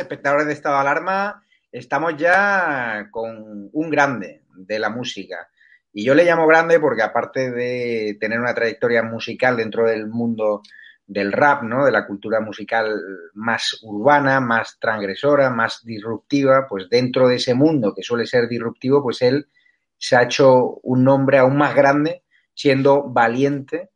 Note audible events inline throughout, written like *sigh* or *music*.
Espectadores de Estado de Alarma. Estamos ya con un grande de la música. Y yo le llamo grande porque aparte de tener una trayectoria musical dentro del mundo del rap, ¿no? De la cultura musical más urbana, más transgresora, más disruptiva, pues dentro de ese mundo que suele ser disruptivo, pues él se ha hecho un nombre aún más grande siendo valiente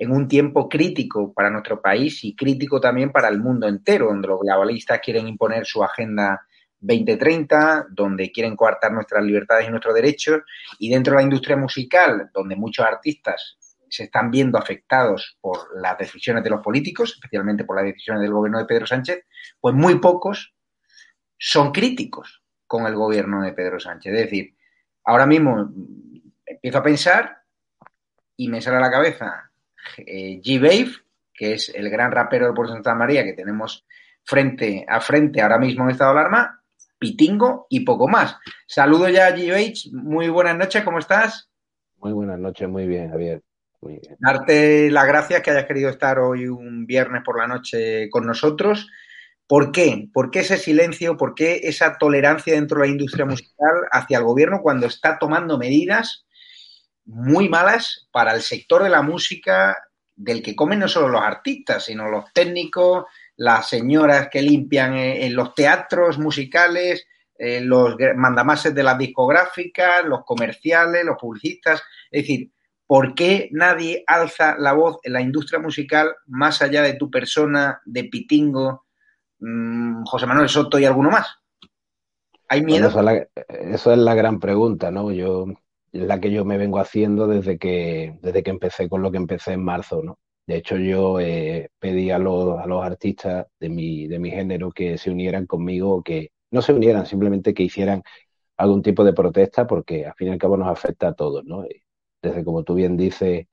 en un tiempo crítico para nuestro país y crítico también para el mundo entero, donde los globalistas quieren imponer su agenda 2030, donde quieren coartar nuestras libertades y nuestros derechos, y dentro de la industria musical, donde muchos artistas se están viendo afectados por las decisiones de los políticos, especialmente por las decisiones del gobierno de Pedro Sánchez, pues muy pocos son críticos con el gobierno de Pedro Sánchez. Es decir, ahora mismo empiezo a pensar y me sale a la cabeza eh, G-Bave, que es el gran rapero de Por Santa María que tenemos frente a frente ahora mismo en estado de alarma, Pitingo y poco más. Saludo ya a G-Bave, muy buenas noches, ¿cómo estás? Muy buenas noches, muy bien, Javier. Darte las gracias que hayas querido estar hoy un viernes por la noche con nosotros. ¿Por qué? ¿Por qué ese silencio? ¿Por qué esa tolerancia dentro de la industria *laughs* musical hacia el gobierno cuando está tomando medidas muy malas para el sector de la música, del que comen no solo los artistas, sino los técnicos, las señoras que limpian en los teatros musicales, eh, los mandamases de las discográficas, los comerciales, los publicistas. Es decir, ¿por qué nadie alza la voz en la industria musical más allá de tu persona, de Pitingo, mm, José Manuel Soto y alguno más? ¿Hay miedo? eso, es la, eso, es la, gran pregunta, ¿no? Yo la que yo me vengo haciendo desde que, desde que empecé con lo que empecé en marzo, ¿no? De hecho, yo eh, pedí a los, a los artistas de mi, de mi género que se unieran conmigo, que no se unieran, simplemente que hicieran algún tipo de protesta, porque al fin y al cabo nos afecta a todos, ¿no? Desde, como tú bien dices,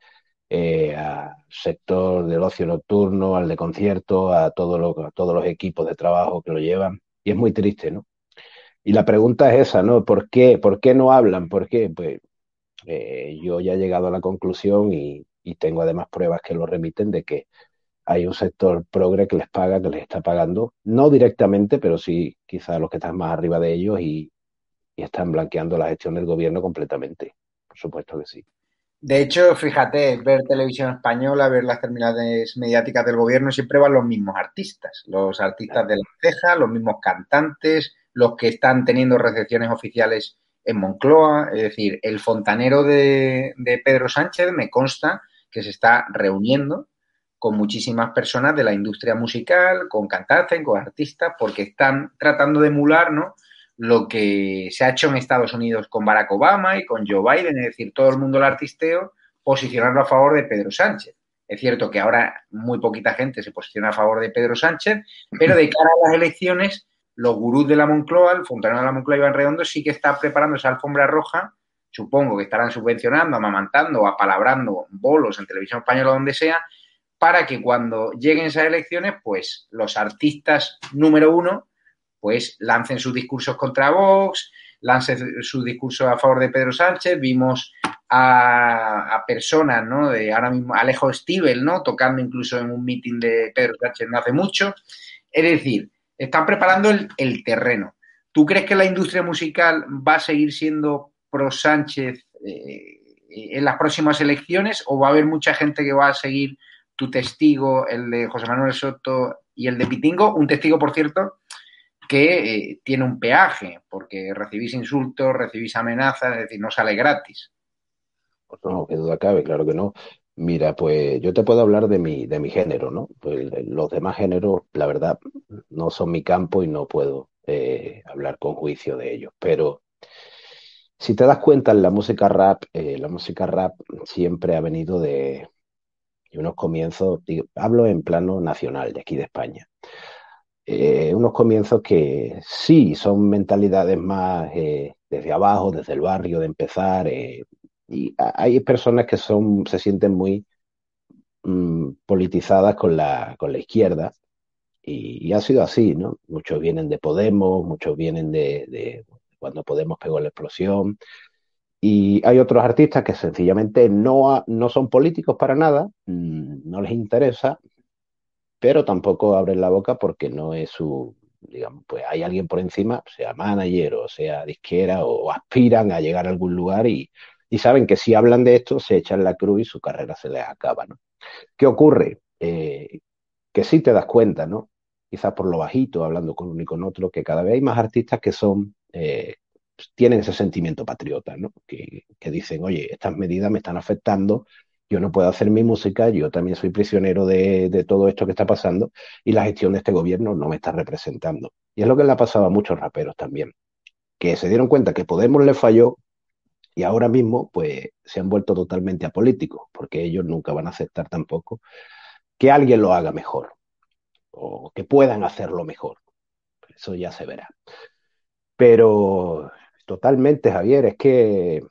eh, al sector del ocio nocturno, al de conciertos, a, todo lo, todos los equipos de trabajo que lo llevan. Y es muy triste, ¿no? Y la pregunta es esa, ¿no? ¿Por qué? ¿Por qué no hablan? ¿Por qué? Pues eh, yo ya he llegado a la conclusión y, y tengo además pruebas que lo remiten de que hay un sector progre que les paga, que les está pagando, no directamente, pero sí quizás los que están más arriba de ellos y, y están blanqueando la gestión del gobierno completamente. Por supuesto que sí. De hecho, fíjate, ver televisión española, ver las terminales mediáticas del gobierno, siempre van los mismos artistas, los artistas de la ceja, los mismos cantantes, los que están teniendo recepciones oficiales en Moncloa, es decir, el fontanero de, de Pedro Sánchez me consta que se está reuniendo con muchísimas personas de la industria musical, con cantantes, con artistas, porque están tratando de emular ¿no? lo que se ha hecho en Estados Unidos con Barack Obama y con Joe Biden, es decir, todo el mundo el artisteo, posicionarlo a favor de Pedro Sánchez. Es cierto que ahora muy poquita gente se posiciona a favor de Pedro Sánchez, pero de cara a las elecciones, los gurús de la Moncloa, el fontanero de la Moncloa Iván Redondo, sí que está preparando esa alfombra roja. Supongo que estarán subvencionando, amamantando apalabrando bolos en televisión española donde sea, para que cuando lleguen esas elecciones, pues los artistas número uno, pues lancen sus discursos contra Vox, lancen sus discursos a favor de Pedro Sánchez. Vimos a, personas, ¿no? De ahora mismo Alejo Stivel, ¿no? Tocando incluso en un meeting de Pedro Sánchez no hace mucho. Es decir, están preparando el, terreno. ¿Tú crees que la industria musical va a seguir siendo pro Sánchez eh, en las próximas elecciones o va a haber mucha gente que va a seguir tu testigo, el de José Manuel Soto y el de Pitingo, un testigo, por cierto, que eh, tiene un peaje, porque recibís insultos, recibís amenazas, es decir, no sale gratis. Pues no, qué duda cabe, claro que no. Mira, pues yo te puedo hablar de mi, de mi género, ¿no? Pues los demás géneros, la verdad, no son mi campo y no puedo eh, hablar con juicio de ellos. Pero si te das cuenta, en la música rap, eh, la música rap siempre ha venido de, unos comienzos, hablo en plano nacional de aquí de España, eh, unos comienzos que sí son mentalidades más desde abajo, desde el barrio, de empezar, y hay personas que son, se sienten muy mm, politizadas con la, con la izquierda, y, ha sido así, ¿no? Muchos vienen de Podemos, muchos vienen de, de cuando Podemos pegó la explosión, y hay otros artistas que sencillamente no, no son políticos para nada, mm, no les interesa, pero tampoco abren la boca porque no es su, digamos, pues hay alguien por encima, sea manager o sea disquera o aspiran a llegar a algún lugar y, y saben que si hablan de esto se echan la cruz y su carrera se les acaba, ¿no? ¿Qué ocurre? Eh, que sí te das cuenta, ¿no? Quizás por lo bajito, hablando con uno y con otro, que cada vez hay más artistas que son eh, tienen ese sentimiento patriota, ¿no? Que, dicen, oye, estas medidas me están afectando, yo no puedo hacer mi música, yo también soy prisionero de, todo esto que está pasando y la gestión de este gobierno no me está representando. Y es lo que le ha pasado a muchos raperos también, que se dieron cuenta que Podemos le falló y ahora mismo pues se han vuelto totalmente apolíticos, porque ellos nunca van a aceptar tampoco que alguien lo haga mejor o que puedan hacerlo mejor. Eso ya se verá. Pero Totalmente, Javier. Es que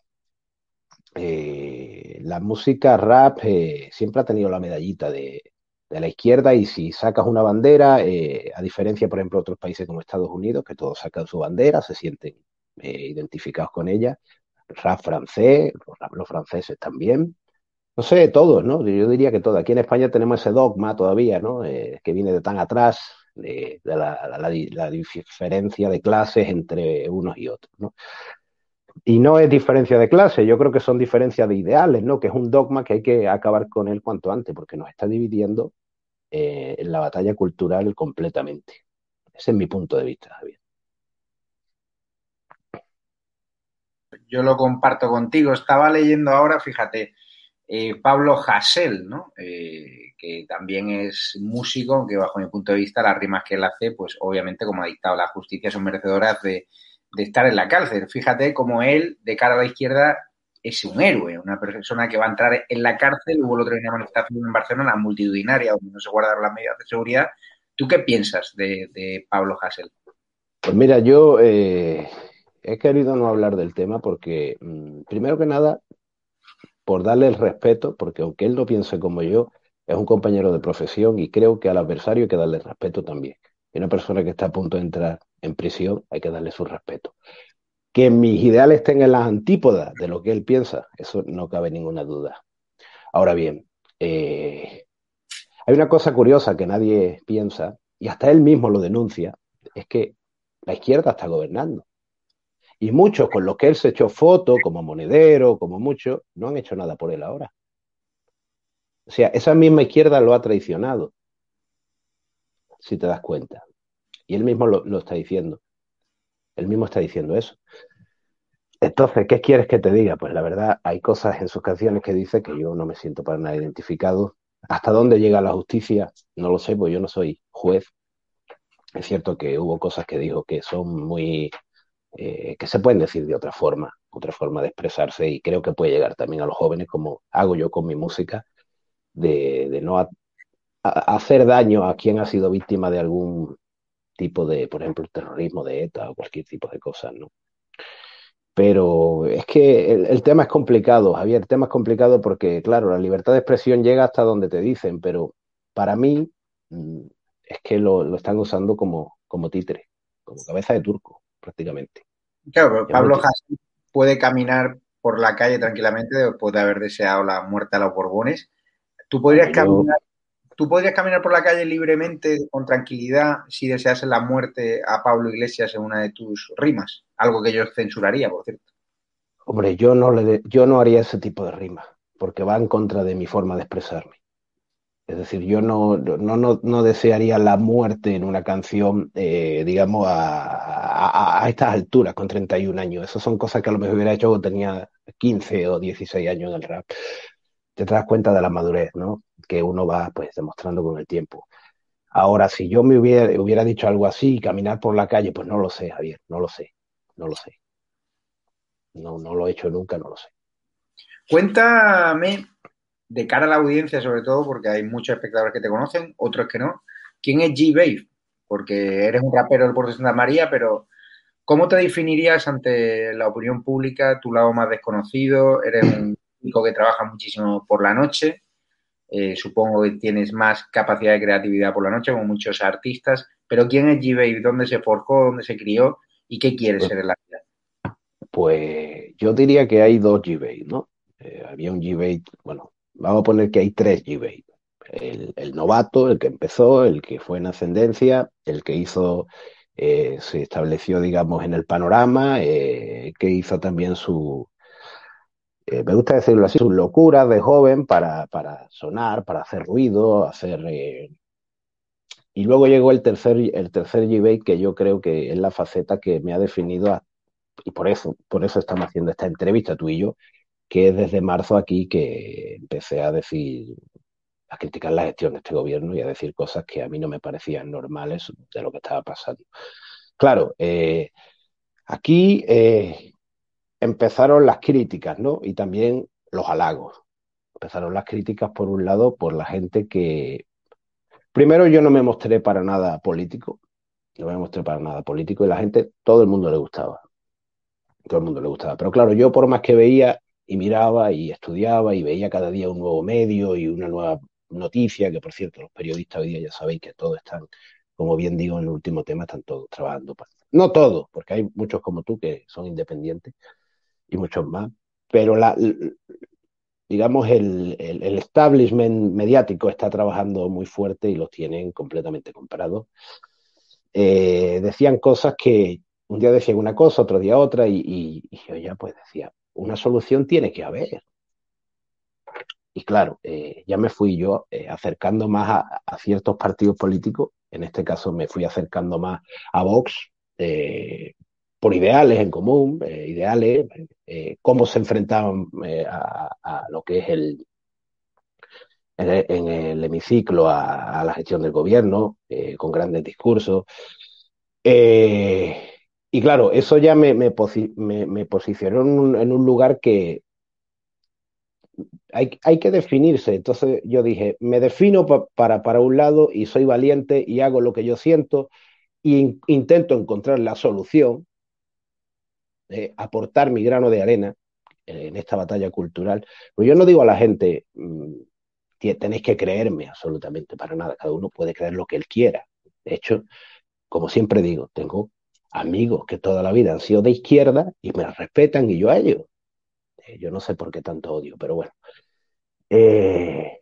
eh, la música rap eh, siempre ha tenido la medallita de, de, la izquierda y si sacas una bandera, eh, a diferencia, por ejemplo, de otros países como Estados Unidos, que todos sacan su bandera, se sienten identificados con ella, rap francés, los, los franceses también. No sé, todos, ¿no? Yo diría que todos. Aquí en España tenemos ese dogma todavía, ¿no? Eh, que viene de tan atrás, de, la, diferencia de clases entre unos y otros, ¿no? Y no es diferencia de clase, yo creo que son diferencias de ideales, ¿no? Que es un dogma que hay que acabar con él cuanto antes, porque nos está dividiendo eh, en la batalla cultural completamente. Ese es mi punto de vista, Javier. Yo lo comparto contigo. Estaba leyendo ahora, fíjate, eh, Pablo Hassel, ¿no? Eh, que también es músico, aunque bajo mi punto de vista las rimas que él hace, pues obviamente como ha dictado la justicia, son merecedoras de, estar en la cárcel. Fíjate como él, de cara a la izquierda, es un héroe, una persona que va a entrar en la cárcel. Hubo el otro día una manifestación en Barcelona multitudinaria donde no se guardaron las medidas de seguridad. ¿Tú qué piensas de, Pablo Hassel? Pues mira, yo eh, he querido no hablar del tema porque, mmm, primero que nada, por darle el respeto, porque aunque él no piense como yo, es un compañero de profesión y creo que al adversario hay que darle respeto también. Y una persona que está a punto de entrar en prisión hay que darle su respeto. Que mis ideales en las antípodas de lo que él piensa, eso no cabe ninguna duda. Ahora bien, eh, hay una cosa curiosa que nadie piensa, y hasta él mismo lo denuncia, es que la izquierda está gobernando. Y muchos con los que él se echó foto, como monedero, como muchos, no han hecho nada por él ahora. O sea, esa misma izquierda lo ha traicionado, si te das cuenta. Y él mismo lo, lo está diciendo. Él mismo está diciendo eso. Entonces, ¿qué quieres que te diga? Pues la verdad, hay cosas en sus canciones que dice que yo no me siento para nada identificado. ¿Hasta dónde llega la justicia? No lo sé, pues yo no soy juez. Es cierto que hubo cosas que dijo que son muy eh, que se pueden decir de otra forma, otra forma de expresarse y creo que puede llegar también a los jóvenes como hago yo con mi música, de, no hacer daño a quien ha sido víctima de algún tipo de, por ejemplo, terrorismo de ETA o cualquier tipo de cosas, ¿no? Pero es que el, tema es complicado, Javier, el tema es complicado porque, claro, la libertad de expresión llega hasta donde te dicen, pero para mí mm, es que lo, están usando como, como títere, como cabeza de turco prácticamente. Claro, Pablo Hasél puede caminar por la calle tranquilamente después de haber deseado la muerte a los Borbones. ¿Tú podrías, caminar, ¿Tú podrías caminar por la calle libremente, con tranquilidad, si deseases la muerte a Pablo Iglesias en una de tus rimas? Algo que yo censuraría, por cierto. Hombre, yo no, le yo no haría ese tipo de rimas, porque va en contra de mi forma de expresarme. Es decir, yo no, no, no, desearía la muerte en una canción, eh, digamos, a, a, estas alturas, con 31 años. Esas son cosas que a lo mejor hubiera hecho cuando tenía 15 o 16 años en el rap. Te das cuenta de la madurez, ¿no? Que uno va, pues, demostrando con el tiempo. Ahora, si yo me hubiera, hubiera dicho algo así, caminar por la calle, pues no lo sé, Javier, no lo sé, no lo sé. No, no lo he hecho nunca, no lo sé. Cuéntame de cara a la audiencia, sobre todo, porque hay muchos espectadores que te conocen, otros que no. ¿Quién es G-Babe? Porque eres un rapero del puerto de Santa María, pero ¿cómo te definirías ante la opinión pública, tu lado más desconocido? Eres un chico que trabaja muchísimo por la noche. Eh, supongo que tienes más capacidad de creatividad por la noche, como muchos artistas. Pero ¿quién es G-Babe? ¿Dónde se forjó? ¿Dónde se crió? ¿Y qué quieres pues ser en la vida? Pues yo diría que hay dos G-Babe, ¿no? Eh, había un G-Babe, bueno, vamos a poner que hay tres G-Bait. El, novato, el que empezó, el que fue en ascendencia, el que hizo, eh, se estableció, digamos, en el panorama, eh, que hizo también su, eh, me gusta decirlo así, sus locuras de joven para, para sonar, para hacer ruido, hacer... y luego llegó el tercer, el tercer G-Bait, que yo creo que es la faceta que me ha definido, y por eso, por eso estamos haciendo esta entrevista tú y yo, que es desde marzo aquí que empecé a decir, a criticar la gestión de este gobierno y a decir cosas que a mí no me parecían normales de lo que estaba pasando. Claro, eh, aquí eh, empezaron las críticas, ¿no? Y también los halagos. Empezaron las críticas, por un lado, por la gente que... Primero yo no me mostré para nada político, no me mostré para nada político y la gente, todo el mundo le gustaba. Todo el mundo le gustaba. Pero claro, yo por más que veía, y miraba y estudiaba y veía cada día un nuevo medio y una nueva noticia, que por cierto, los periodistas hoy día ya sabéis que todos están, como bien digo en el último tema, están todos trabajando. No todos, porque hay muchos como tú que son independientes y muchos más, pero digamos, el, el, establishment mediático está trabajando muy fuerte y los tienen completamente comprados. Eh, decían cosas que un día decían una cosa, otro día otra, y, y yo ya pues decía, una solución tiene que haber. Y claro, eh, ya me fui yo eh, acercando más a, ciertos partidos políticos, en este caso me fui acercando más a Vox, eh, por ideales en común, ideales, cómo se enfrentaban a, lo que es el, en el, hemiciclo a, la gestión del gobierno, con grandes discursos. Y claro, eso ya me, me, posicionó en un, lugar que hay, hay, que definirse. Entonces yo dije, me defino para, para un lado y soy valiente y hago lo que yo siento e intento encontrar la solución, aportar mi grano de arena en esta batalla cultural. Pues yo no digo a la gente, mm, tenéis que creerme absolutamente para nada, cada uno puede creer lo que él quiera. De hecho, como siempre digo, tengo amigos que toda la vida han sido de izquierda y me respetan y yo a ellos. Eh, yo no sé por qué tanto odio, pero bueno. Eh,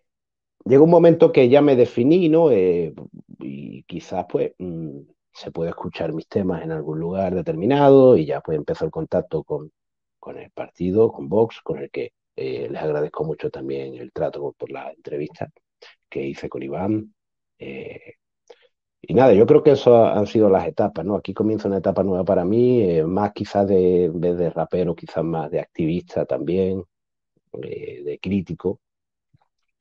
llegó un momento que ya me definí, ¿no? Eh, y quizás pues mm, se puede escuchar mis temas en algún lugar determinado y ya pues empezó el contacto con, con el partido, con Vox, con el que les agradezco mucho también el trato por la entrevista que hice con Iván. Y nada, yo creo que eso han sido las etapas, ¿no? Aquí comienza una etapa nueva para mí, más quizás de, en vez de rapero, quizás más de activista también, de crítico,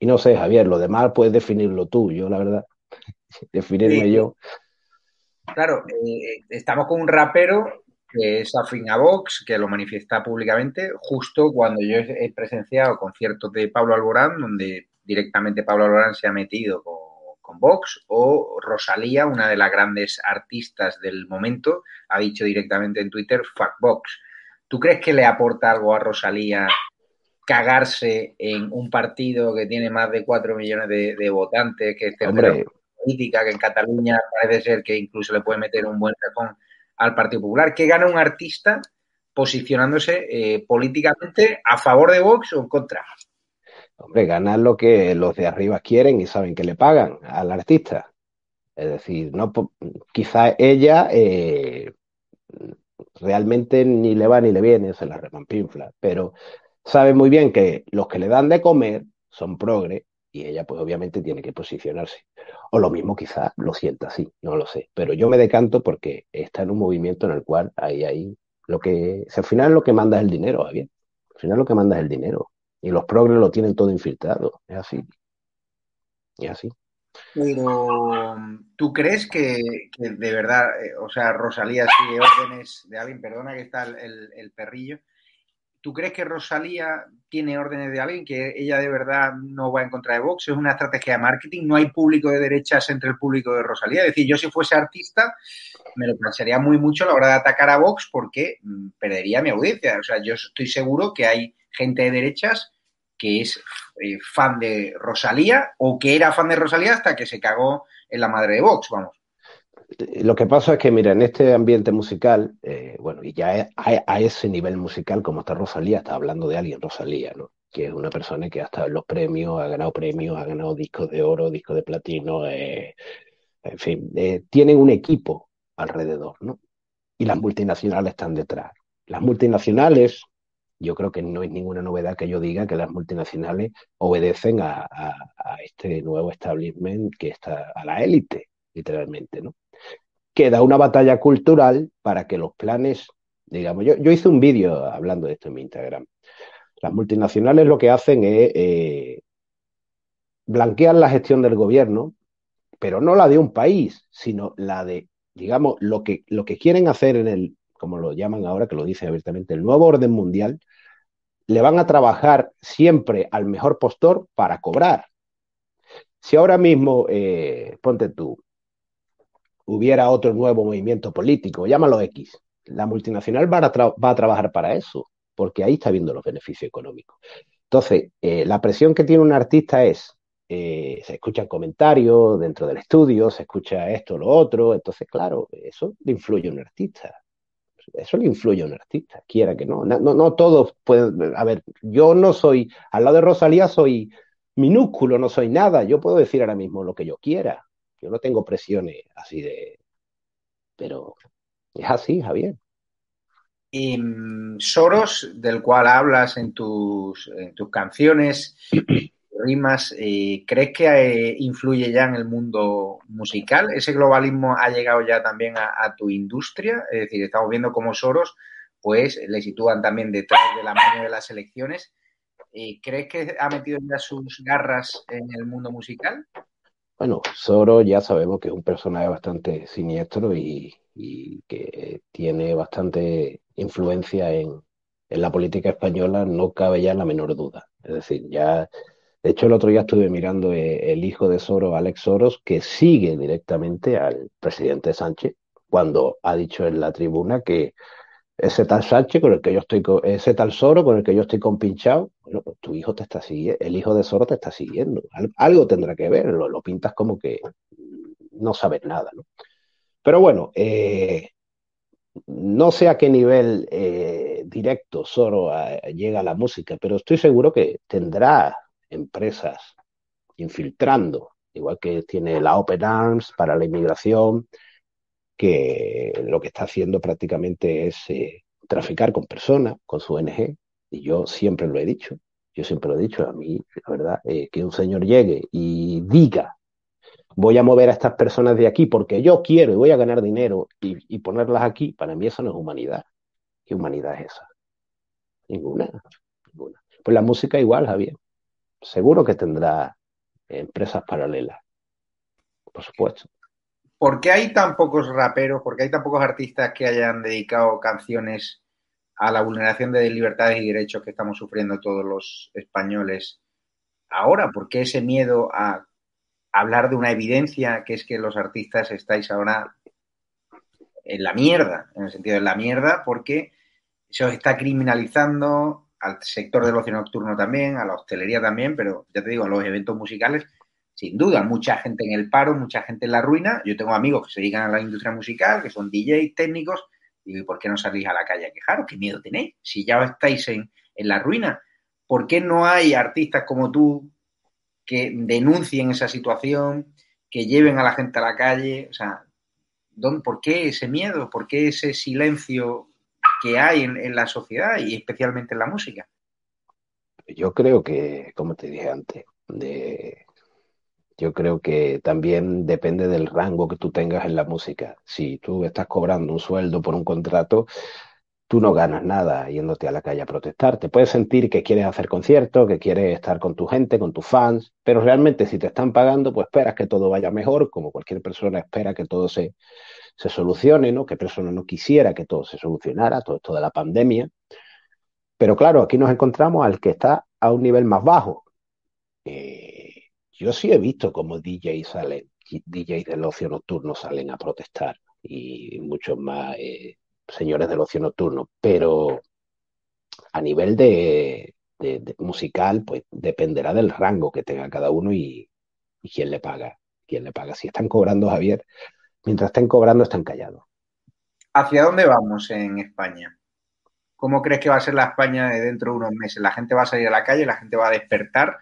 y no sé, Javier, lo demás puedes definirlo tú, yo la verdad, *laughs* definirme yo. Claro, eh, estamos con un rapero que es afín a Vox, que lo manifiesta públicamente, justo cuando yo he presenciado conciertos de Pablo Alborán, donde directamente Pablo Alborán se ha metido con, con Vox, o Rosalía, una de las grandes artistas del momento, ha dicho directamente en Twitter, fuck Vox. ¿Tú crees que le aporta algo a Rosalía cagarse en un partido que tiene más de 4 millones de, votantes, que es política, que en Cataluña parece ser que incluso le puede meter un buen razón al Partido Popular. ¿Qué gana un artista posicionándose eh, políticamente a favor de Vox o en contra? Hombre, ganar lo que los de arriba quieren y saben que le pagan al artista. Es decir, no quizá ella eh, realmente ni le va ni le viene, se la remampinfla, pero sabe muy bien que los que le dan de comer son progre y ella pues obviamente tiene que posicionarse. O lo mismo quizás lo sienta así, no lo sé. Pero yo me decanto porque está en un movimiento en el cual ahí, ahí, lo que, al final lo que manda es el dinero, bien. Al final lo que manda es el dinero. Y los progres lo tienen todo infiltrado. Es así. Es así. Pero, ¿tú crees que, de verdad, eh, o sea, Rosalía sigue órdenes de alguien, perdona que está el perrillo, ¿Tú crees que Rosalía tiene órdenes de alguien que ella de verdad no va en contra de Vox? ¿Es una estrategia de marketing? ¿No hay público de derechas entre el público de Rosalía? Es decir, yo si fuese artista me lo pensaría muy mucho a la hora de atacar a Vox porque mm, perdería mi audiencia. O sea, yo estoy seguro que hay gente de derechas que es eh, fan de Rosalía o que era fan de Rosalía hasta que se cagó en la madre de Vox, vamos. Lo que pasa es que, mira, en este ambiente musical, eh, bueno, y ya a, ese nivel musical, como está Rosalía, está hablando de alguien, Rosalía, ¿no? Que es una persona que ha estado en los premios, ha ganado premios, ha ganado discos de oro, discos de platino, eh, en fin, tienen un equipo alrededor, ¿no? Y las multinacionales están detrás. Las multinacionales, yo creo que no es ninguna novedad que yo diga que las multinacionales obedecen a, este nuevo establishment que está a la élite, literalmente, ¿no? queda una batalla cultural para que los planes, digamos, yo, yo hice un vídeo hablando de esto en mi Instagram. Las multinacionales lo que hacen es eh, blanquear la gestión del gobierno, pero no la de un país, sino la de, digamos, lo que, lo que quieren hacer en el, como lo llaman ahora, que lo dice abiertamente, el nuevo orden mundial, le van a trabajar siempre al mejor postor para cobrar. Si ahora mismo, eh, ponte tú, hubiera otro nuevo movimiento político, llámalo X. La multinacional va a, trabajar para eso, porque ahí está viendo los beneficios económicos. Entonces, eh, la presión que tiene un artista es, eh, se escuchan comentarios dentro del estudio, se escucha esto, lo otro, entonces, claro, eso le influye a un artista. Eso le influye a un artista, quiera que no. No, todos pueden. A ver, yo no soy, al lado de Rosalía soy minúsculo, no soy nada. Yo puedo decir ahora mismo lo que yo quiera. Yo no tengo presiones así de... Pero es así, Javier. Y mm, Soros, del cual hablas en tus, tus canciones, rimas, eh, ¿crees que eh, influye ya en el mundo musical? ¿Ese globalismo ha llegado ya también a, tu industria? Es decir, estamos viendo cómo Soros, pues, le sitúan también detrás de la mano de las elecciones. Eh, ¿Crees que ha metido ya sus garras en el mundo musical? Bueno, Soro ya sabemos que es un personaje bastante siniestro y, que tiene bastante influencia en, la política española, no cabe ya la menor duda. Es decir, ya, de hecho el otro día estuve mirando eh, el hijo de Soro, Alex Soros, que sigue directamente al presidente Sánchez cuando ha dicho en la tribuna que ese tal Sánchez con el que yo estoy, ese tal Soro con el que yo estoy compinchado, bueno, pues tu hijo te está siguiendo, el hijo de Soro te está siguiendo, algo tendrá que ver, lo, pintas como que no sabes nada, ¿no? Pero bueno, eh, no sé a qué nivel eh, directo solo llega la música, pero estoy seguro que tendrá empresas infiltrando, igual que tiene la Open Arms para la inmigración, que lo que está haciendo prácticamente es eh, traficar con personas, con su ONG, y yo siempre lo he dicho, yo siempre lo he dicho, a mí, la verdad, eh, que un señor llegue y diga, voy a mover a estas personas de aquí porque yo quiero y voy a ganar dinero y, ponerlas aquí, para mí eso no es humanidad. ¿Qué humanidad es esa? Ninguna, ninguna. Pues la música igual, Javier. Seguro que tendrá empresas paralelas, por supuesto. ¿Por qué hay tan pocos raperos, por qué hay tan pocos artistas que hayan dedicado canciones a la vulneración de libertades y derechos que estamos sufriendo todos los españoles ahora? ¿Por qué ese miedo a hablar de una evidencia que es que los artistas estáis ahora en la mierda, en el sentido de la mierda, porque se os está criminalizando al sector del ocio nocturno también, a la hostelería también, pero ya te digo, a los eventos musicales, sin duda, mucha gente en el paro, mucha gente en la ruina. Yo tengo amigos que se dedican a la industria musical, que son DJs, técnicos, y ¿por qué no salís a la calle a quejaros? ¿Qué miedo tenéis? Si ya estáis en, en la ruina, ¿por qué no hay artistas como tú que denuncien esa situación, que lleven a la gente a la calle? O sea, ¿por qué ese miedo? ¿Por qué ese silencio que hay en, la sociedad y especialmente en la música? Yo creo que, como te dije antes, de, yo creo que también depende del rango que tú tengas en la música. Si tú estás cobrando un sueldo por un contrato, tú no ganas nada yéndote a la calle a protestar. Te puedes sentir que quieres hacer conciertos, que quieres estar con tu gente, con tus fans, pero realmente si te están pagando, pues esperas que todo vaya mejor, como cualquier persona espera que todo se, se solucione, ¿no? Que persona no quisiera que todo se solucionara, todo esto de la pandemia. Pero claro, aquí nos encontramos al que está a un nivel más bajo. Eh, yo sí he visto como DJs salen, DJs del ocio nocturno salen a protestar y muchos más eh, señores del ocio nocturno, pero a nivel de, musical, pues dependerá del rango que tenga cada uno y, quién le paga, quién le paga. Si están cobrando, Javier, mientras estén cobrando, están callados. ¿Hacia dónde vamos en España? ¿Cómo crees que va a ser la España de dentro de unos meses? ¿La gente va a salir a la calle? ¿La gente va a despertar?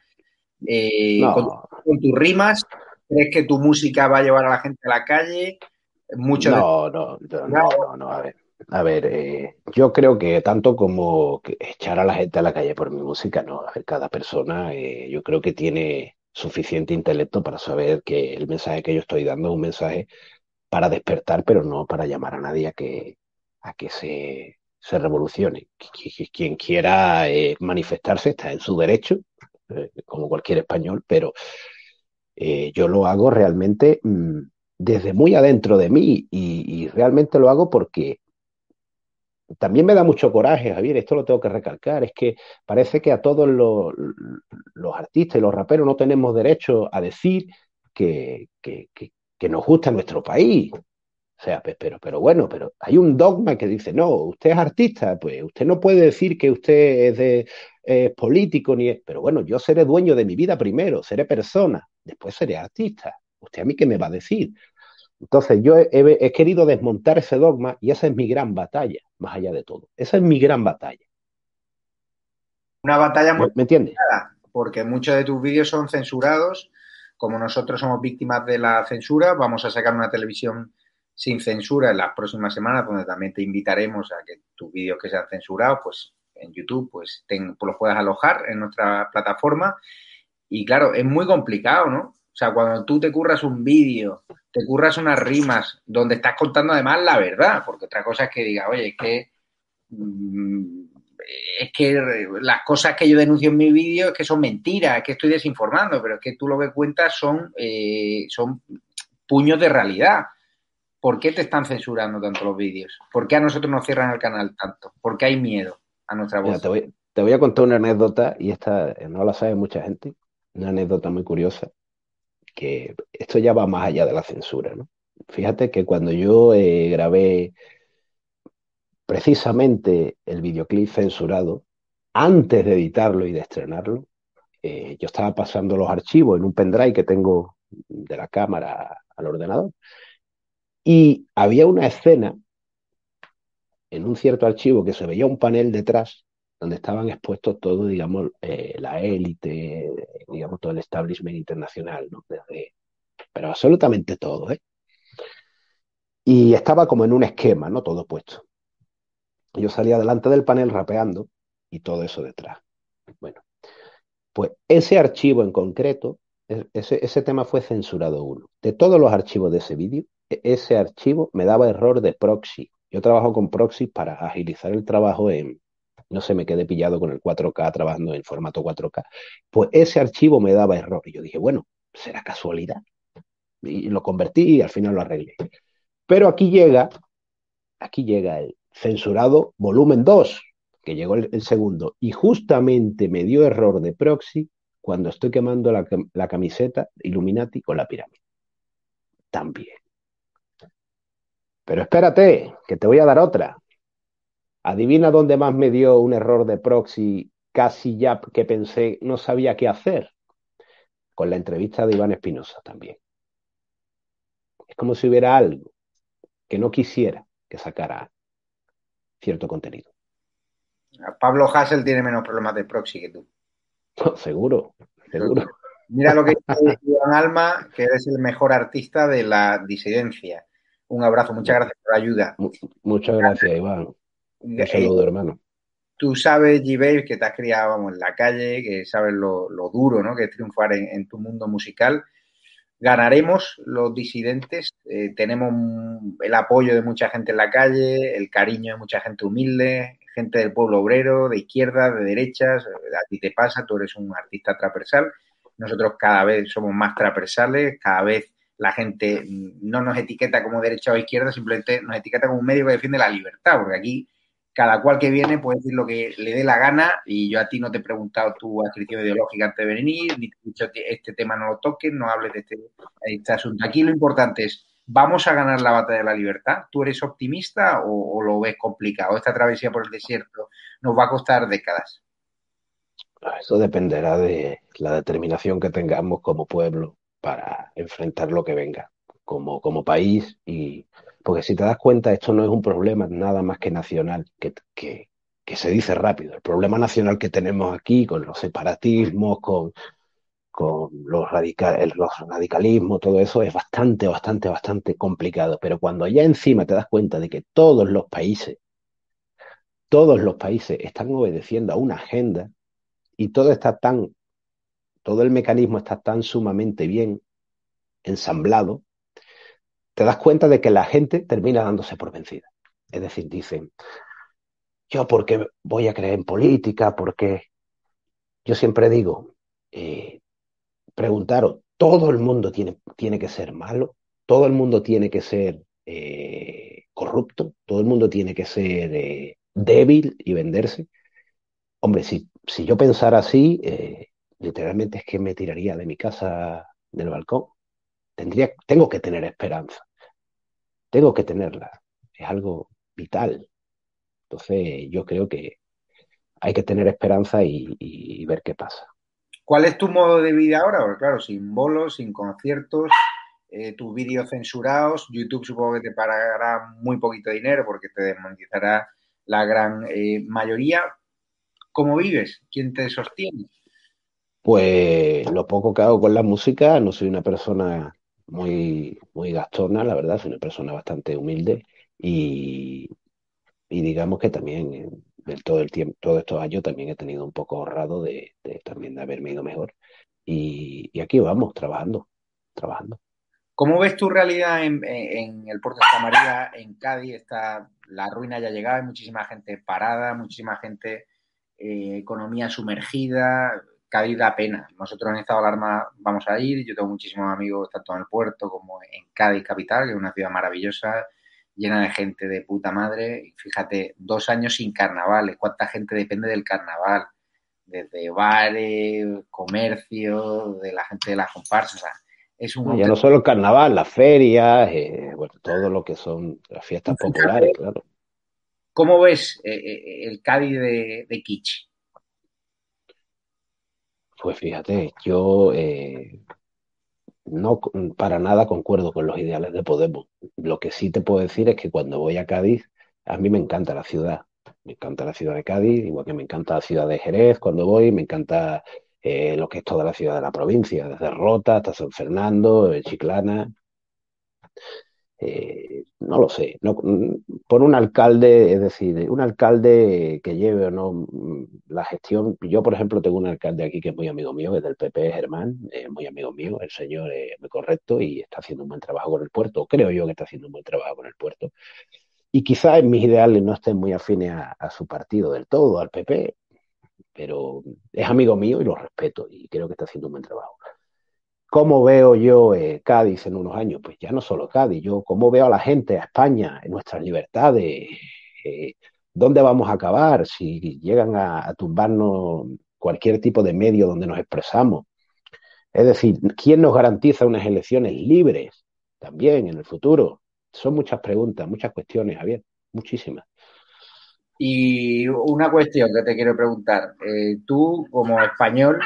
Eh, con, tus rimas, ¿crees que tu música va a llevar a la gente a la calle? Mucho no, no, no, no, a ver. A ver, eh, yo creo que tanto como echar a la gente a la calle por mi música, no. A ver, cada persona, eh, yo creo que tiene suficiente intelecto para saber que el mensaje que yo estoy dando es un mensaje para despertar, pero no para llamar a nadie a que, a que se, se revolucione. Quien quiera manifestarse está en su derecho, eh, como cualquier español, pero eh, yo lo hago realmente mm, desde muy adentro de mí y, realmente lo hago porque también me da mucho coraje, Javier, esto lo tengo que recalcar, es que parece que a todos los, artistas y los raperos no tenemos derecho a decir que, que nos gusta nuestro país. O sea, pero, pero bueno, pero hay un dogma que dice, no, usted es artista, pues usted no puede decir que usted es de político, ni pero bueno, yo seré dueño de mi vida primero, seré persona, después seré artista. ¿Usted a mí qué me va a decir? Entonces, yo he, querido desmontar ese dogma y esa es mi gran batalla, más allá de todo. Esa es mi gran batalla. Una batalla muy... ¿Me, entiendes? Porque muchos de tus vídeos son censurados. Como nosotros somos víctimas de la censura, vamos a sacar una televisión sin censura en las próximas semanas, donde también te invitaremos a que tus vídeos que sean censurados, pues en YouTube, pues, pues, los puedas alojar en nuestra plataforma. Y claro, es muy complicado, ¿no? O sea, cuando tú te curras un vídeo, te curras unas rimas donde estás contando además la verdad, porque otra cosa es que diga, oye, es que mm, es que las cosas que yo denuncio en mi vídeo es que son mentiras, es que estoy desinformando, pero es que tú lo que cuentas son, eh, son puños de realidad. ¿por qué te están censurando tanto los vídeos? ¿Por qué a nosotros nos cierran el canal tanto? ¿Por qué hay miedo a nuestra voz? te, voy, a contar una anécdota, y esta no la sabe mucha gente, una anécdota muy curiosa, que esto ya va más allá de la censura, ¿no? Fíjate que cuando yo eh, grabé precisamente el videoclip censurado, antes de editarlo y de estrenarlo, eh, yo estaba pasando los archivos en un pendrive que tengo de la cámara al ordenador Y había una escena en un cierto archivo que se veía un panel detrás donde estaban expuestos todos, digamos, eh, la élite, digamos, todo el establishment internacional, ¿no? pero absolutamente todo, ¿eh? Y estaba como en un esquema, ¿no? Todo puesto. Yo salía delante del panel rapeando y todo eso detrás. Bueno, pues ese archivo en concreto, e-, ese, ese tema fue censurado uno. De todos los archivos de ese vídeo, e-, ese archivo me daba error de proxy. Yo trabajo con proxy para agilizar el trabajo en, no se me quedé pillado con el 4K trabajando en formato 4K. Pues ese archivo me daba error. Y yo dije, bueno, será casualidad. Y lo convertí y al final lo arreglé. Pero aquí llega, aquí llega el censurado volumen 2, que llegó el, segundo, y justamente me dio error de proxy cuando estoy quemando la, la camiseta Illuminati con la pirámide. También. Pero espérate, que te voy a dar otra. Adivina dónde más me dio un error de proxy casi ya que pensé no sabía qué hacer. Con la entrevista de Iván Espinosa también. Es como si hubiera algo que no quisiera que sacara cierto contenido. Pablo Hassel tiene menos problemas de proxy que tú. *laughs* seguro, seguro. Mira lo que *laughs* dice Iván Alma, que eres el mejor artista de la disidencia. Un abrazo, muchas gracias por la ayuda. Muchas gracias, Iván. Un eh, saludo, hermano. Tú sabes, Gibeir, que te has criado en la calle, que sabes lo, duro ¿no? que es triunfar en, tu mundo musical. Ganaremos los disidentes, eh, tenemos el apoyo de mucha gente en la calle, el cariño de mucha gente humilde, gente del pueblo obrero, de izquierda, de derechas, a ti te pasa, tú eres un artista transversal, nosotros cada vez somos más transversales, cada vez la gente no nos etiqueta como derecha o izquierda, simplemente nos etiqueta como un medio que defiende la libertad, porque aquí cada cual que viene puede decir lo que le dé la gana y yo a ti no te he preguntado tu adscripción ideológica antes de venir, ni te he dicho este tema no lo toques, no hables de este, este, asunto. Aquí lo importante es, ¿vamos a ganar la batalla de la libertad? ¿Tú eres optimista o, lo ves complicado? Esta travesía por el desierto nos va a costar décadas. Eso dependerá de la determinación que tengamos como pueblo para enfrentar lo que venga, como, como país y porque si te das cuenta, esto no es un problema nada más que nacional, que, que, se dice rápido. El problema nacional que tenemos aquí con los separatismos, con, con los, radical, los radicalismos, todo eso es bastante, bastante, bastante complicado. Pero cuando ya encima te das cuenta de que todos los países, todos los países están obedeciendo a una agenda y todo está tan, todo el mecanismo está tan sumamente bien ensamblado, te das cuenta de que la gente termina dándose por vencida. Es decir, dicen, yo porque voy a creer en política, porque yo siempre digo, eh, preguntaros, todo el mundo tiene, tiene, que ser malo, todo el mundo tiene que ser eh, corrupto, todo el mundo tiene que ser eh, débil y venderse. Hombre, si, si yo pensara así, literalmente es que me tiraría de mi casa del balcón tendría, tengo que tener esperanza. Tengo que tenerla. Es algo vital. Entonces, yo creo que hay que tener esperanza y, ver qué pasa. ¿Cuál es tu modo de vida ahora? Porque claro, sin bolos, sin conciertos, eh, tus vídeos censurados, YouTube supongo que te pagará muy poquito dinero porque te desmonetizará la gran eh, mayoría. ¿Cómo vives? ¿Quién te sostiene? Pues lo poco que hago con la música, no soy una persona muy, muy gastona, la verdad, soy una persona bastante humilde y, digamos que también del todo el tiempo, todos estos años también he tenido un poco ahorrado de, también de haberme ido mejor. Y, aquí vamos, trabajando, trabajando. ¿Cómo ves tu realidad en, el puerto de Santa María, en Cádiz? Está, la ruina ya llegada, hay muchísima gente parada, muchísima gente, eh, economía sumergida, Cádiz da pena. Nosotros en estado de alarma vamos a ir. Yo tengo muchísimos amigos tanto en el puerto como en Cádiz capital, que es una ciudad maravillosa, llena de gente de puta madre. Fíjate, dos años sin carnavales. ¿Cuánta gente depende del carnaval? Desde bares, comercio, de la gente de las comparsas. es un ya no solo el carnaval, las ferias, eh, bueno, todo lo que son las fiestas populares, claro. ¿Cómo ves eh, eh, el Cádiz de, de Kitsch? Pues fíjate, yo, eh, no para nada concuerdo con los ideales de Podemos. Lo que sí te puedo decir es que cuando voy a Cádiz, a mí me encanta la ciudad. Me encanta la ciudad de Cádiz, igual que me encanta la ciudad de Jerez cuando voy, me encanta eh, lo que es toda la ciudad de la provincia, desde Rota hasta San Fernando, Chiclana. Eh, no lo sé, no, por un alcalde, es decir, un alcalde que lleve o no mm, la gestión, yo por ejemplo tengo un alcalde aquí que es muy amigo mío, es del PP, Germán, es muy amigo mío, el señor es muy correcto y está haciendo un buen trabajo con el puerto, creo yo que está haciendo un buen trabajo con el puerto. Y quizás mis ideales no estén muy afines a su partido del todo, al PP, pero es amigo mío y lo respeto y creo que está haciendo un buen trabajo. ¿Cómo veo yo eh, Cádiz en unos años? Pues ya no solo Cádiz, yo cómo veo a la gente, a España, en nuestras libertades, eh, dónde vamos a acabar si llegan a, tumbarnos cualquier tipo de medio donde nos expresamos. Es decir, ¿quién nos garantiza unas elecciones libres también en el futuro? Son muchas preguntas, muchas cuestiones, Javier, muchísimas. Y una cuestión que te quiero preguntar. Eh, tú, como español,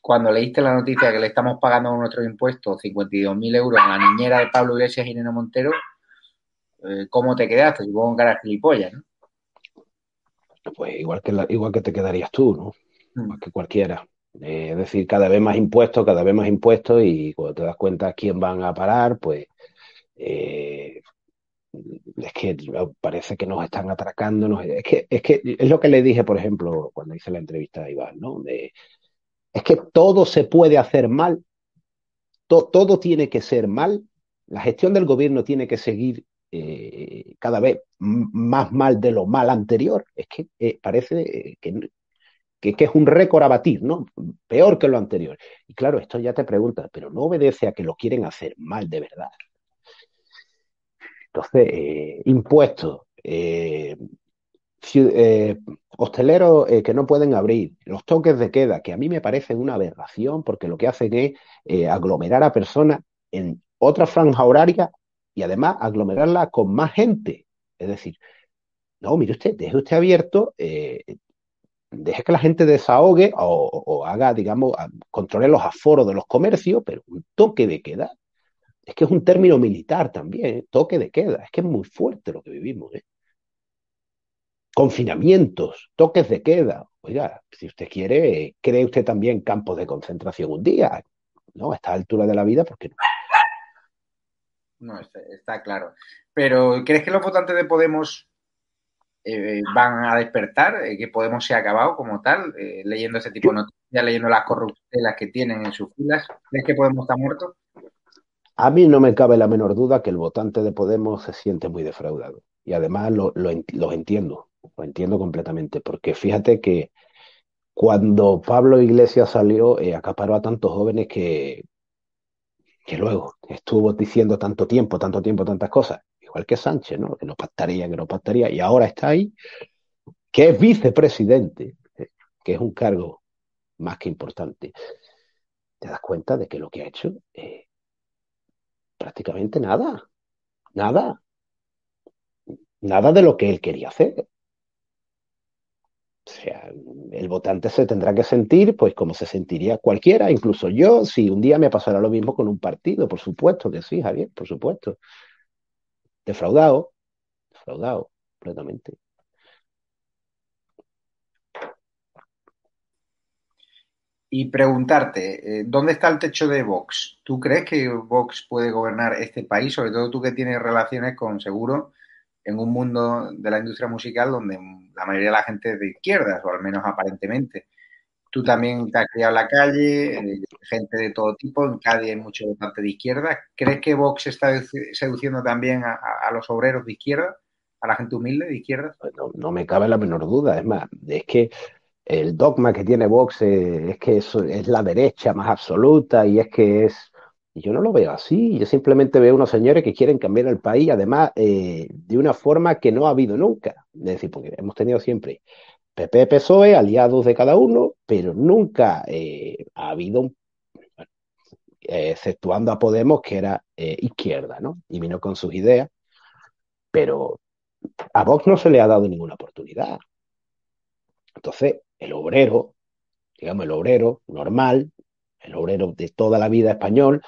cuando leíste la noticia que le estamos pagando con nuestros impuestos 52.000 euros a la niñera de Pablo Iglesias y Neno Montero, eh, ¿cómo te quedaste? Supongo que eras gilipollas, ¿no? Pues igual que, igual que te quedarías tú, ¿no? Mm. Igual que cualquiera. Eh, es decir, cada vez más impuestos, cada vez más impuestos y cuando te das cuenta quién van a parar, pues eh, es que parece que nos están atracando. es, que, es que es lo que le dije, por ejemplo, cuando hice la entrevista a Iván, ¿no? Es que todo se puede hacer mal, todo tiene que ser mal, la gestión del gobierno tiene que seguir eh, cada vez más mal de lo mal anterior. Es que eh, parece que, que, es un récord a batir, ¿no? Peor que lo anterior. Y claro, esto ya te preguntas, pero no obedece a que lo quieren hacer mal de verdad. Entonces, eh, impuestos, eh, eh, hosteleros que no pueden abrir, los toques de queda, que a mí me parecen una aberración porque lo que hacen es aglomerar a personas en otra franja horaria y además aglomerarla con más gente. Es decir, no, mire usted, deje usted abierto, deje que la gente desahogue o, o, haga, digamos, controle los aforos de los comercios, pero un toque de queda es que es un término militar también, ¿eh? toque de queda, es que es muy fuerte lo que vivimos. ¿eh? Confinamientos, toques de queda. Oiga, si usted quiere, cree usted también campos de concentración un día, ¿no? A esta altura de la vida, ¿por qué no? No, está, claro. Pero, ¿crees que los votantes de Podemos eh, van a despertar? ¿Que Podemos se ha acabado como tal? leyendo ese tipo de noticias, leyendo las corruptelas que tienen en sus filas. ¿Crees que Podemos está muerto? A mí no me cabe la menor duda que el votante de Podemos se siente muy defraudado. Y además lo, entiendo, lo entiendo completamente, porque fíjate que cuando Pablo Iglesias salió, eh, acaparó a tantos jóvenes que, que luego estuvo diciendo tanto tiempo, tanto tiempo, tantas cosas, igual que Sánchez, ¿no? Que no pactaría, que no pactaría, y ahora está ahí, que es vicepresidente, eh, que es un cargo más que importante. Te das cuenta de que lo que ha hecho eh, prácticamente nada, nada, nada de lo que él quería hacer. O sea, el votante se tendrá que sentir, pues como se sentiría cualquiera, incluso yo, si un día me pasara lo mismo con un partido, por supuesto que sí, Javier, por supuesto. Defraudado, defraudado, completamente. y preguntarte, eh, ¿dónde está el techo de Vox? ¿Tú crees que Vox puede gobernar este país? Sobre todo tú que tienes relaciones con seguro en un mundo de la industria musical donde la mayoría de la gente es de izquierdas, o al menos aparentemente. Tú también te has criado en la calle, eh, gente de todo tipo, en Cádiz hay mucho votante de izquierda. ¿Crees que Vox está seduciendo también a, los obreros de izquierda, a la gente humilde de izquierda? No, no me cabe la menor duda, es más, es que el dogma que tiene Vox es, que es la derecha más absoluta y es que es... yo no lo veo así, yo simplemente veo unos señores que quieren cambiar el país, además eh, de una forma que no ha habido nunca. Es decir, porque hemos tenido siempre PP, PSOE, aliados de cada uno, pero nunca eh, ha habido, exceptuando a Podemos, que era eh, izquierda, ¿no? Y vino con sus ideas, pero a Vox no se le ha dado ninguna oportunidad. Entonces, el obrero, digamos, el obrero normal, el obrero de toda la vida español,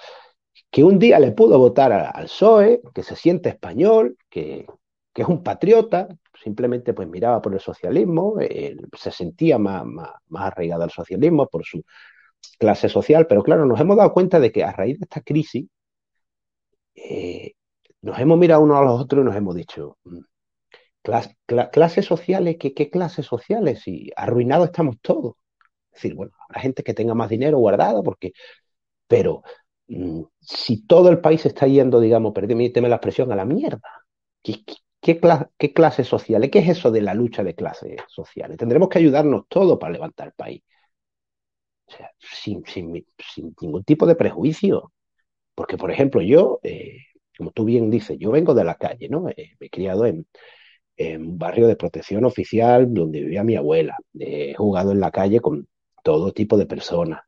que un día le pudo votar al PSOE, que se siente español, que, es un patriota, simplemente pues miraba por el socialismo, se sentía más, más, arraigado al socialismo por su clase social, pero claro, nos hemos dado cuenta de que a raíz de esta crisis eh, nos hemos mirado unos a los otros y nos hemos dicho, mm, clases sociales, ¿qué, ¿qué clases sociales? Y arruinados estamos todos. Decir, bueno, habrá gente que tenga más dinero guardado, porque, pero mm, si todo el país está yendo, digamos, permíteme la expresión, a la mierda, ¿qué, qué, qué clases sociales? ¿Qué es eso de la lucha de clases sociales? Tendremos que ayudarnos todos para levantar el país. O sea, sin, sin, sin ningún tipo de prejuicio. Porque, por ejemplo, yo, eh, como tú bien dices, yo vengo de la calle, ¿no? Eh, me he criado en, un barrio de protección oficial donde vivía mi abuela. he jugado en la calle con todo tipo de personas.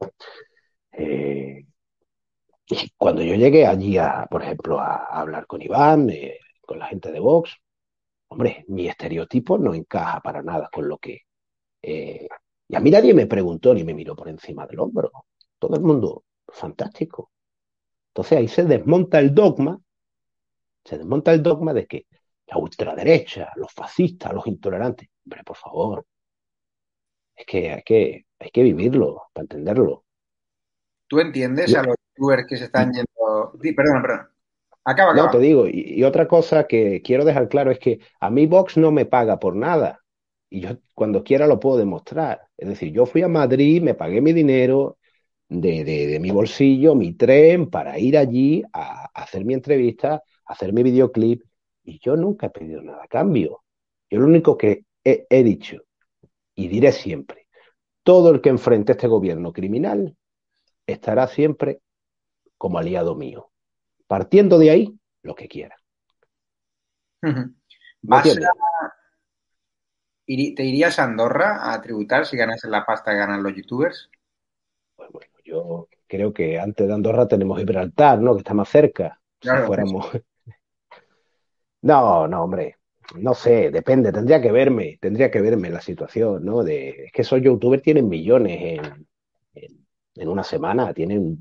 Eh, y cuando yo llegué allí, a, por ejemplo, a, hablar con Iván, eh, con la gente de Vox, hombre, mi estereotipo no encaja para nada con lo que... Eh, y a mí nadie me preguntó ni me miró por encima del hombro. Todo el mundo, fantástico. Entonces ahí se desmonta el dogma, se desmonta el dogma de que la ultraderecha, los fascistas, los intolerantes, hombre, por favor, es que hay que, hay que vivirlo para entenderlo. ¿Tú entiendes a los youtubers que se están yendo? Sí, perdón, perdón. Acaba, acaba. No, te digo, y, otra cosa que quiero dejar claro es que a mí Vox no me paga por nada. Y yo cuando quiera lo puedo demostrar. Es decir, yo fui a Madrid, me pagué mi dinero de, de, mi bolsillo, mi tren, para ir allí a, hacer mi entrevista, a hacer mi videoclip. Y yo nunca he pedido nada a cambio. Yo lo único que he dicho, y diré siempre, todo el que enfrente este gobierno criminal estará siempre como aliado mío. Partiendo de ahí, lo que quiera. ¿Te irías a Andorra a tributar si ganas la pasta que ganan los youtubers? Pues bueno, yo creo que antes de Andorra tenemos Gibraltar, ¿no? Que está más cerca. Claro, fuéramos... *laughs* No, no, hombre no sé, depende, tendría que verme, tendría que verme la situación, ¿no? De, es que esos youtubers tienen millones en, en, una semana, tienen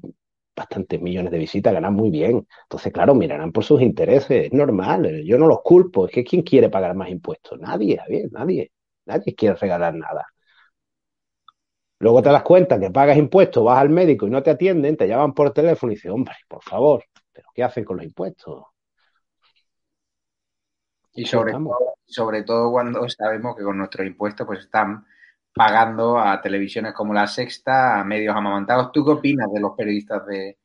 bastantes millones de visitas, ganan muy bien. Entonces, claro, mirarán por sus intereses, es normal, yo no los culpo, es que ¿quién quiere pagar más impuestos? Nadie, nadie, nadie quiere regalar nada. Luego te das cuenta que pagas impuestos, vas al médico y no te atienden, te llaman por teléfono y dices, hombre, por favor, ¿pero qué hacen con los impuestos? Y sobre todo, sobre todo cuando sabemos que con nuestros impuestos pues están pagando a televisiones como La Sexta, a medios amamantados. ¿Tú qué opinas de los periodistas de,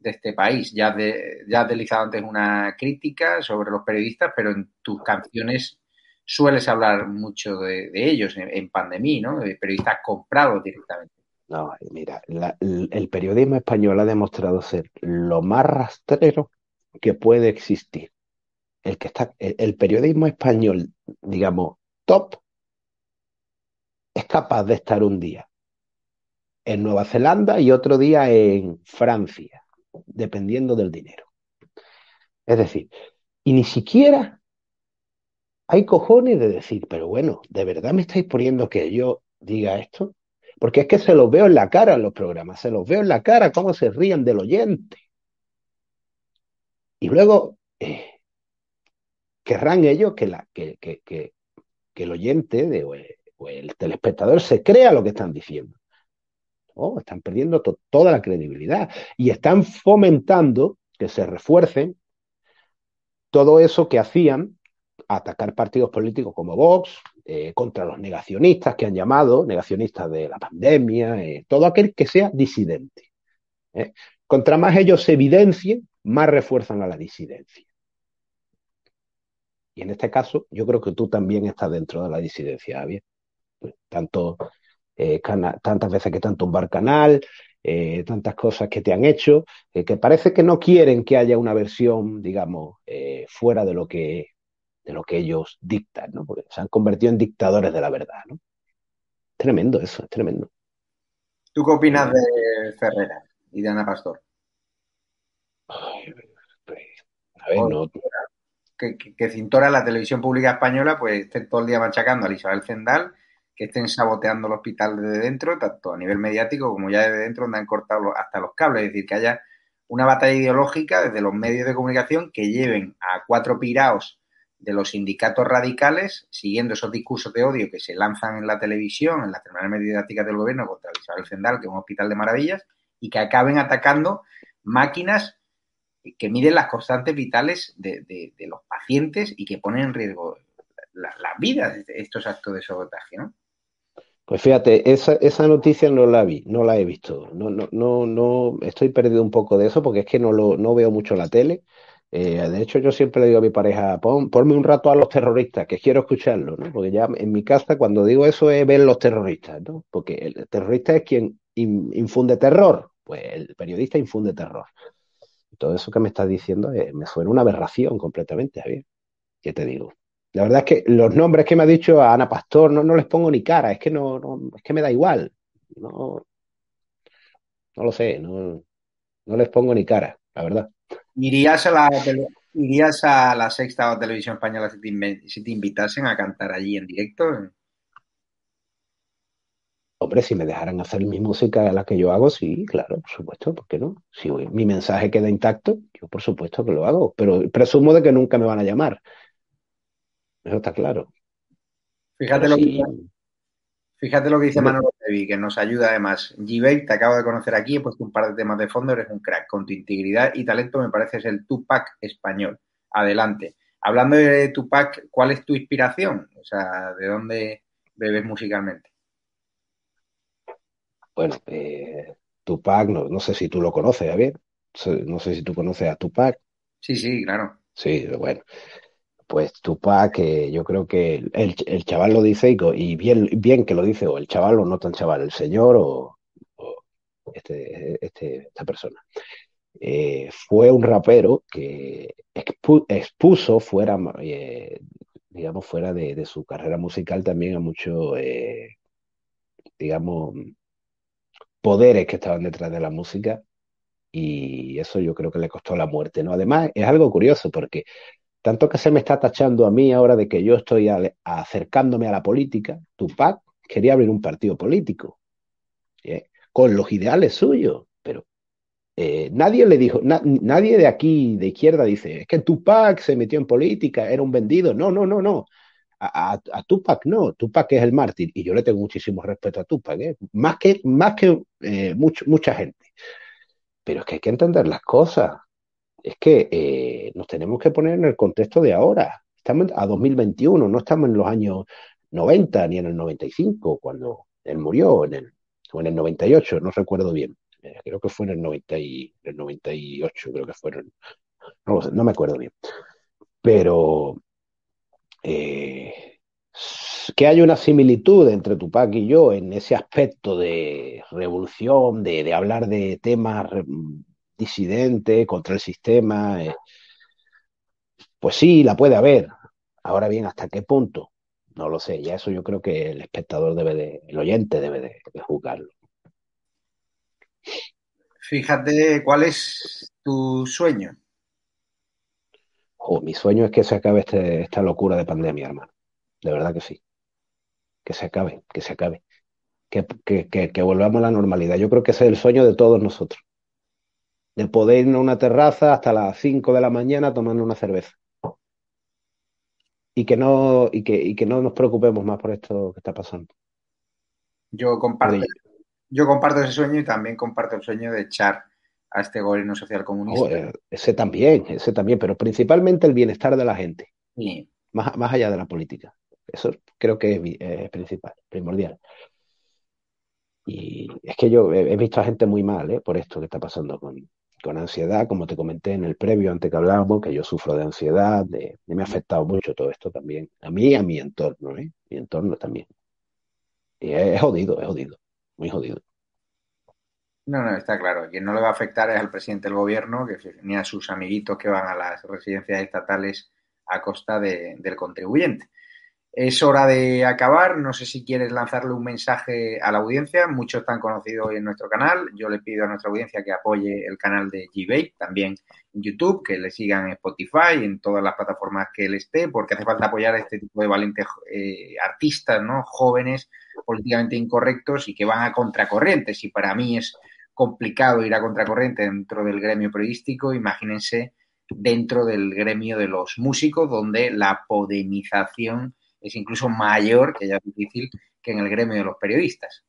este país? Ya, de, ya has deslizado antes una crítica sobre los periodistas, pero en tus canciones sueles hablar mucho de, ellos en, pandemia, ¿no? De periodistas comprados directamente. No, mira, el periodismo español ha demostrado ser lo más rastrero que puede existir el que está, el, periodismo español, digamos, top, es capaz de estar un día en Nueva Zelanda y otro día en Francia, dependiendo del dinero. Es decir, y ni siquiera hay cojones de decir, pero bueno, ¿de verdad me estáis poniendo que yo diga esto? Porque es que se los veo en la cara en los programas, se los veo en la cara cómo se ríen del oyente. Y luego, eh, querrán ellos que, que, el oyente o, el, telespectador se crea lo que están diciendo. Están perdiendo toda la credibilidad y están fomentando que se refuercen todo eso que hacían atacar partidos políticos como Vox, eh, contra los negacionistas que han llamado, negacionistas de la pandemia, eh, todo aquel que sea disidente. ¿eh? Contra más ellos se evidencien, más refuerzan a la disidencia. Y en este caso, yo creo que tú también estás dentro de la disidencia, Javier. Pues, tanto, eh, tantas veces que te han tumbar canal, eh, tantas cosas que te han hecho, eh, que parece que no quieren que haya una versión, digamos, fuera de lo que de lo que ellos dictan, ¿no? Porque se han convertido en dictadores de la verdad, ¿no? Tremendo eso, es tremendo. ¿Tú qué opinas de Ferrera y de Ana Pastor? Pues, a ver, no, que, cintora la televisión pública española pues estén todo el día machacando a Isabel Zendal, que estén saboteando el hospital desde dentro, tanto a nivel mediático como ya desde dentro donde han cortado hasta los cables, es decir, que haya una batalla ideológica desde los medios de comunicación que lleven a cuatro piraos de los sindicatos radicales, siguiendo esos discursos de odio que se lanzan en la televisión, en las terminales mediáticas del gobierno contra Isabel Zendal, que es un hospital de maravillas, y que acaben atacando máquinas que miden las constantes vitales de, los pacientes y que ponen en riesgo las la vidas de estos actos de sabotaje, ¿no? Pues fíjate, esa, esa noticia no la vi, no la he visto. No, no, no, no, estoy perdido un poco de eso porque es que no lo, no veo mucho la tele. Eh, de hecho, yo siempre le digo a mi pareja, Pon, ponme un rato a los terroristas, que quiero escucharlo, ¿no? Porque ya en mi casa cuando digo eso es ver los terroristas, ¿no? Porque el terrorista es quien infunde terror, pues el periodista infunde terror. Todo eso que me estás diciendo eh, me suena una aberración completamente, Javier. ¿Qué te digo? La verdad es que los nombres que me ha dicho Ana Pastor no, no les pongo ni cara, es que no, es que me da igual. No, no lo sé, no, no les pongo ni cara, la verdad. ¿Irías a la, irías a la sexta o televisión española si te, si te invitasen a cantar allí en directo? Hombre, si me dejaran hacer mi música la que yo hago, sí, claro, por supuesto, ¿por qué no? Si mi mensaje queda intacto, yo por supuesto que lo hago, pero presumo de que nunca me van a llamar. Eso está claro. Fíjate, lo, que, fíjate lo que dice Manuel Levi, que nos ayuda además. g te acabo de conocer aquí, he puesto un par de temas de fondo, eres un crack. Con tu integridad y talento me pareces el Tupac español. Adelante. Hablando de Tupac, ¿cuál es tu inspiración? O sea, ¿de dónde bebes musicalmente? Bueno, eh, Tupac, no, no, sé si tú lo conoces, Javier. No sé si tú conoces a Tupac. Sí, sí, claro. Sí, bueno pues Tupac, que yo creo que el, el, chaval lo dice y, bien, bien que lo dice, o el chaval o no tan chaval, el señor o, este, este, esta persona. Eh, fue un rapero que expuso fuera, eh, digamos, fuera de, su carrera musical también a muchos, eh, digamos, poderes que estaban detrás de la música y eso yo creo que le costó la muerte, ¿no? Además, es algo curioso porque tanto que se me está tachando a mí ahora de que yo estoy acercándome a la política, Tupac quería abrir un partido político, ¿eh? con los ideales suyos, pero eh, nadie le dijo, nadie de aquí, de izquierda, dice, es que Tupac se metió en política, era un vendido. No, no, no, no. A, Tupac no, Tupac es el mártir y yo le tengo muchísimo respeto a Tupac, ¿eh? más que, más que mucha gente. Pero es que hay que entender las cosas es que eh, nos tenemos que poner en el contexto de ahora. Estamos a 2021, no estamos en los años 90 ni en el 95, cuando él murió, en el, o en el 98, no recuerdo bien. Eh, creo que fue en el, 90 y, el 98, creo que fueron. No, no me acuerdo bien. Pero eh, que hay una similitud entre Tupac y yo en ese aspecto de revolución, de, de hablar de temas disidente contra el sistema. Eh, pues sí, la puede haber. Ahora bien, ¿hasta qué punto? No lo sé. Ya eso yo creo que el espectador debe de, el oyente debe de, juzgarlo. Fíjate, ¿cuál es tu sueño? Mi sueño es que se acabe este, esta locura de pandemia, hermano. De verdad que sí. Que se acabe, que se acabe. Que, que, que volvamos a la normalidad. Yo creo que ese es el sueño de todos nosotros de poder ir a una terraza hasta las 5 de la mañana tomando una cerveza. Y que no, y que, y que no nos preocupemos más por esto que está pasando. Yo comparto, yo comparto ese sueño y también comparto el sueño de echar a este gobierno social comunista. Oh, eh, ese también, ese también, pero principalmente el bienestar de la gente. Más, más allá de la política. Eso creo que es, es principal, primordial. Y es que yo he, visto a gente muy mal ¿eh? por esto que está pasando con, con ansiedad, como te comenté en el previo, antes que hablábamos, que yo sufro de ansiedad, de, me ha afectado mucho todo esto también, a mí y a mi entorno, ¿eh? mi entorno también. Y es, jodido, es jodido, muy jodido. No, no, está claro. Quien no le va a afectar es al presidente del gobierno, que ni a sus amiguitos que van a las residencias estatales a costa del contribuyente. Es hora de acabar. No sé si quieres lanzarle un mensaje a la audiencia. Muchos están conocidos hoy en nuestro canal. Yo le pido a nuestra audiencia que apoye el canal de g también en YouTube, que le sigan en Spotify, en todas las plataformas que él esté, porque hace falta apoyar a este tipo de valientes eh, artistas, ¿no? Jóvenes, políticamente incorrectos y que van a contracorriente. Si para mí es complicado ir a contracorriente dentro del gremio periodístico, imagínense dentro del gremio de los músicos, donde la podemización es incluso mayor, que ya es difícil, que en el gremio de los periodistas.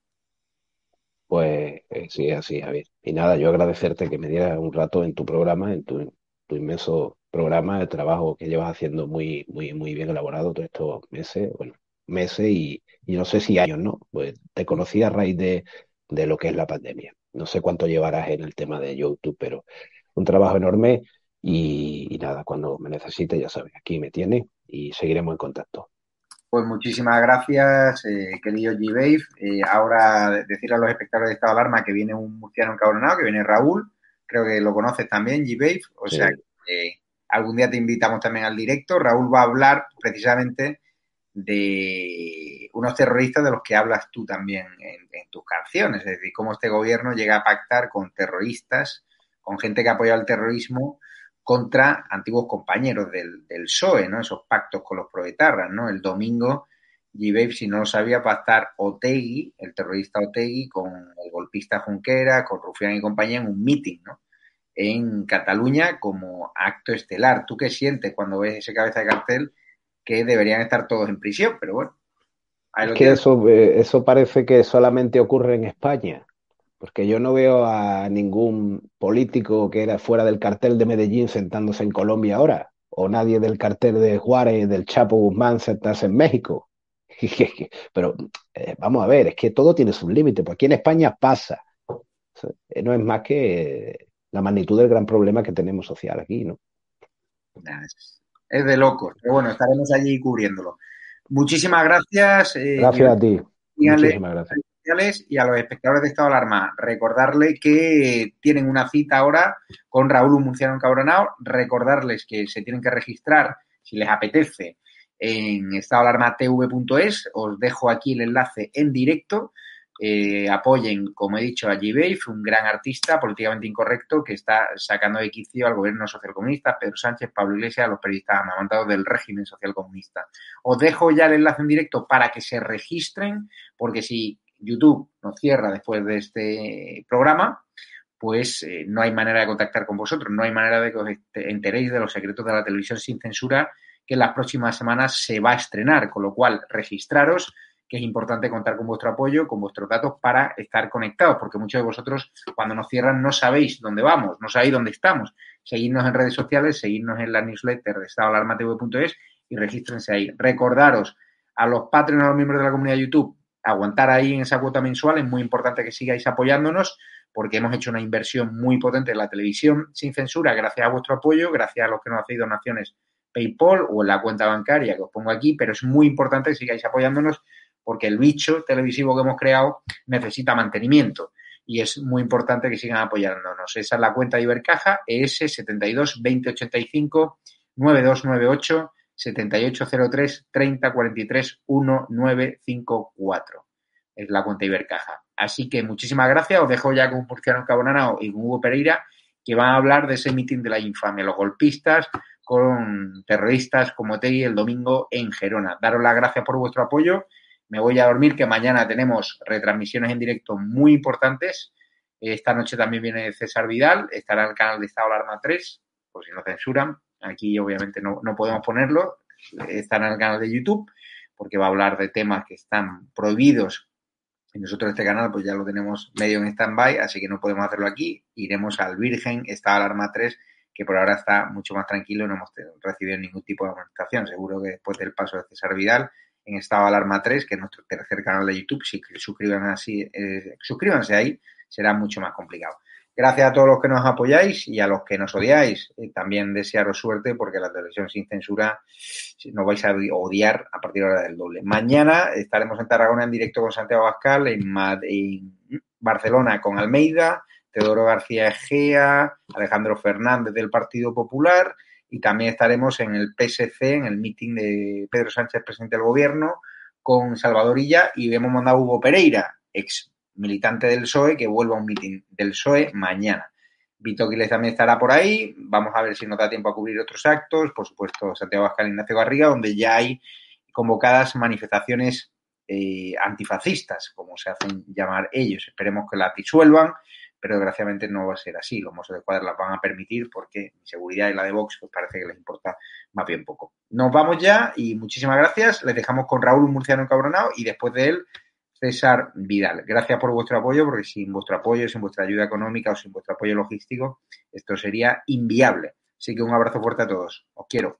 Pues eh, sí, así, Javier. Y nada, yo agradecerte que me dieras un rato en tu programa, en tu, inmenso programa, el trabajo que llevas haciendo muy, muy, muy bien elaborado todos estos meses, bueno, meses y, no sé si años, ¿no? Pues te conocí a raíz de, de lo que es la pandemia. No sé cuánto llevarás en el tema de YouTube, pero un trabajo enorme y, nada, cuando me necesite, ya sabes, aquí me tiene y seguiremos en contacto. Pues muchísimas gracias, eh, querido G-Wave. Eh, ahora decirle a los espectadores de Estado de Alarma que viene un murciano encabronado, que viene Raúl, creo que lo conoces también, G-Wave, o sea que algún día te invitamos también al directo. Raúl va a hablar precisamente de unos terroristas de los que hablas tú también en, tus canciones, es decir, cómo este gobierno llega a pactar con terroristas, con gente que apoya el terrorismo contra antiguos compañeros del, del PSOE, ¿no? Esos pactos con los proetarras, ¿no? El domingo, G. si no lo sabía, pactar Otegui, el terrorista Otegui, con el golpista Junquera, con Rufián y compañía en un meeting, ¿no? En Cataluña como acto estelar. ¿Tú qué sientes cuando ves ese cabeza de cartel que deberían estar todos en prisión, pero bueno. Es que eso, eh, eso parece que solamente ocurre en España, porque yo no veo a ningún político que era fuera del cartel de Medellín sentándose en Colombia ahora, o nadie del cartel de Juárez, del Chapo Guzmán sentarse en México. *laughs* Pero eh, vamos a ver, es que todo tiene su límite, pues aquí en España pasa. Eh, no es más que la magnitud del gran problema que tenemos social aquí, ¿no? Es de locos. Pero bueno, estaremos allí cubriéndolo. Muchísimas gracias. Eh, gracias a ti. Muchísimas gracias. Y a los espectadores de Estado de Alarma, recordarle que tienen una cita ahora con Raúl Munciano Encabronado, recordarles que se tienen que registrar, si les apetece, en estadoalarmatv.es, os dejo aquí el enlace en directo, eh, apoyen, como he dicho, a G. un gran artista políticamente incorrecto que está sacando de quicio al gobierno socialcomunista, Pedro Sánchez, Pablo Iglesias, los periodistas amamantados del régimen socialcomunista. Os dejo ya el enlace en directo para que se registren, porque si YouTube nos cierra después de este programa, pues eh, no hay manera de contactar con vosotros, no hay manera de que os enteréis de los secretos de la televisión sin censura que en las próximas semanas se va a estrenar, con lo cual registraros que es importante contar con vuestro apoyo, con vuestros datos para estar conectados, porque muchos de vosotros cuando nos cierran no sabéis dónde vamos, no sabéis dónde estamos. Seguidnos en redes sociales, seguidnos en la newsletter de estadoalarmatv.es y regístrense ahí. Recordaros a los patrones, a los miembros de la comunidad de YouTube, aguantar ahí en esa cuota mensual. Es muy importante que sigáis apoyándonos porque hemos hecho una inversión muy potente en la televisión sin censura gracias a vuestro apoyo, gracias a los que nos hacéis donaciones PayPal o en la cuenta bancaria que os pongo aquí, pero es muy importante que sigáis apoyándonos porque el bicho televisivo que hemos creado necesita mantenimiento y es muy importante que sigan apoyándonos. Esa es la cuenta de Ibercaja, ES 72 2085 9298 7803 3043 1954. Es la cuenta Ibercaja. Así que muchísimas gracias. Os dejo ya con Murciano Cabonanao y con Hugo Pereira, que van a hablar de ese mitin de la infamia, los golpistas con terroristas como Tegui el domingo en Gerona. Daros las gracias por vuestro apoyo me voy a dormir, que mañana tenemos retransmisiones en directo muy importantes. Esta noche también viene César Vidal, estará en el canal de Estado Alarma 3, por si no censuran. Aquí obviamente no, podemos ponerlo, estará en el canal de YouTube, porque va a hablar de temas que están prohibidos. Y nosotros este canal pues ya lo tenemos medio en stand-by, así que no podemos hacerlo aquí. Iremos al Virgen, Estado Alarma 3, que por ahora está mucho más tranquilo, no hemos recibido ningún tipo de amonestación. Seguro que después del paso de César Vidal en Estado Alarma 3, que es nuestro tercer canal de YouTube. Si suscriban así, eh, suscríbanse ahí, será mucho más complicado. Gracias a todos los que nos apoyáis y a los que nos odiáis. Eh, también desearos suerte porque la televisión sin censura nos vais a odiar a partir de la hora del doble. Mañana estaremos en Tarragona en directo con Santiago Bascal, en, en Barcelona con Almeida, Teodoro García Egea, Alejandro Fernández del Partido Popular y también estaremos en el PSC, en el meeting de Pedro Sánchez, presidente del gobierno, con Salvador Illa y hemos mandado a Hugo Pereira, ex militante del PSOE, que vuelva a un meeting del PSOE mañana. Vito Quiles también estará por ahí. Vamos a ver si nos da tiempo a cubrir otros actos. Por supuesto, Santiago Abascal y Ignacio Garriga, donde ya hay convocadas manifestaciones eh, antifascistas, como se hacen llamar ellos. Esperemos que las disuelvan pero desgraciadamente no va a ser así. Los mozos de cuadra las van a permitir porque mi seguridad y la de Vox pues parece que les importa más bien poco. Nos vamos ya y muchísimas gracias. Les dejamos con Raúl un murciano encabronado y después de él César Vidal. Gracias por vuestro apoyo porque sin vuestro apoyo, sin vuestra ayuda económica o sin vuestro apoyo logístico, esto sería inviable. Así que un abrazo fuerte a todos. Os quiero.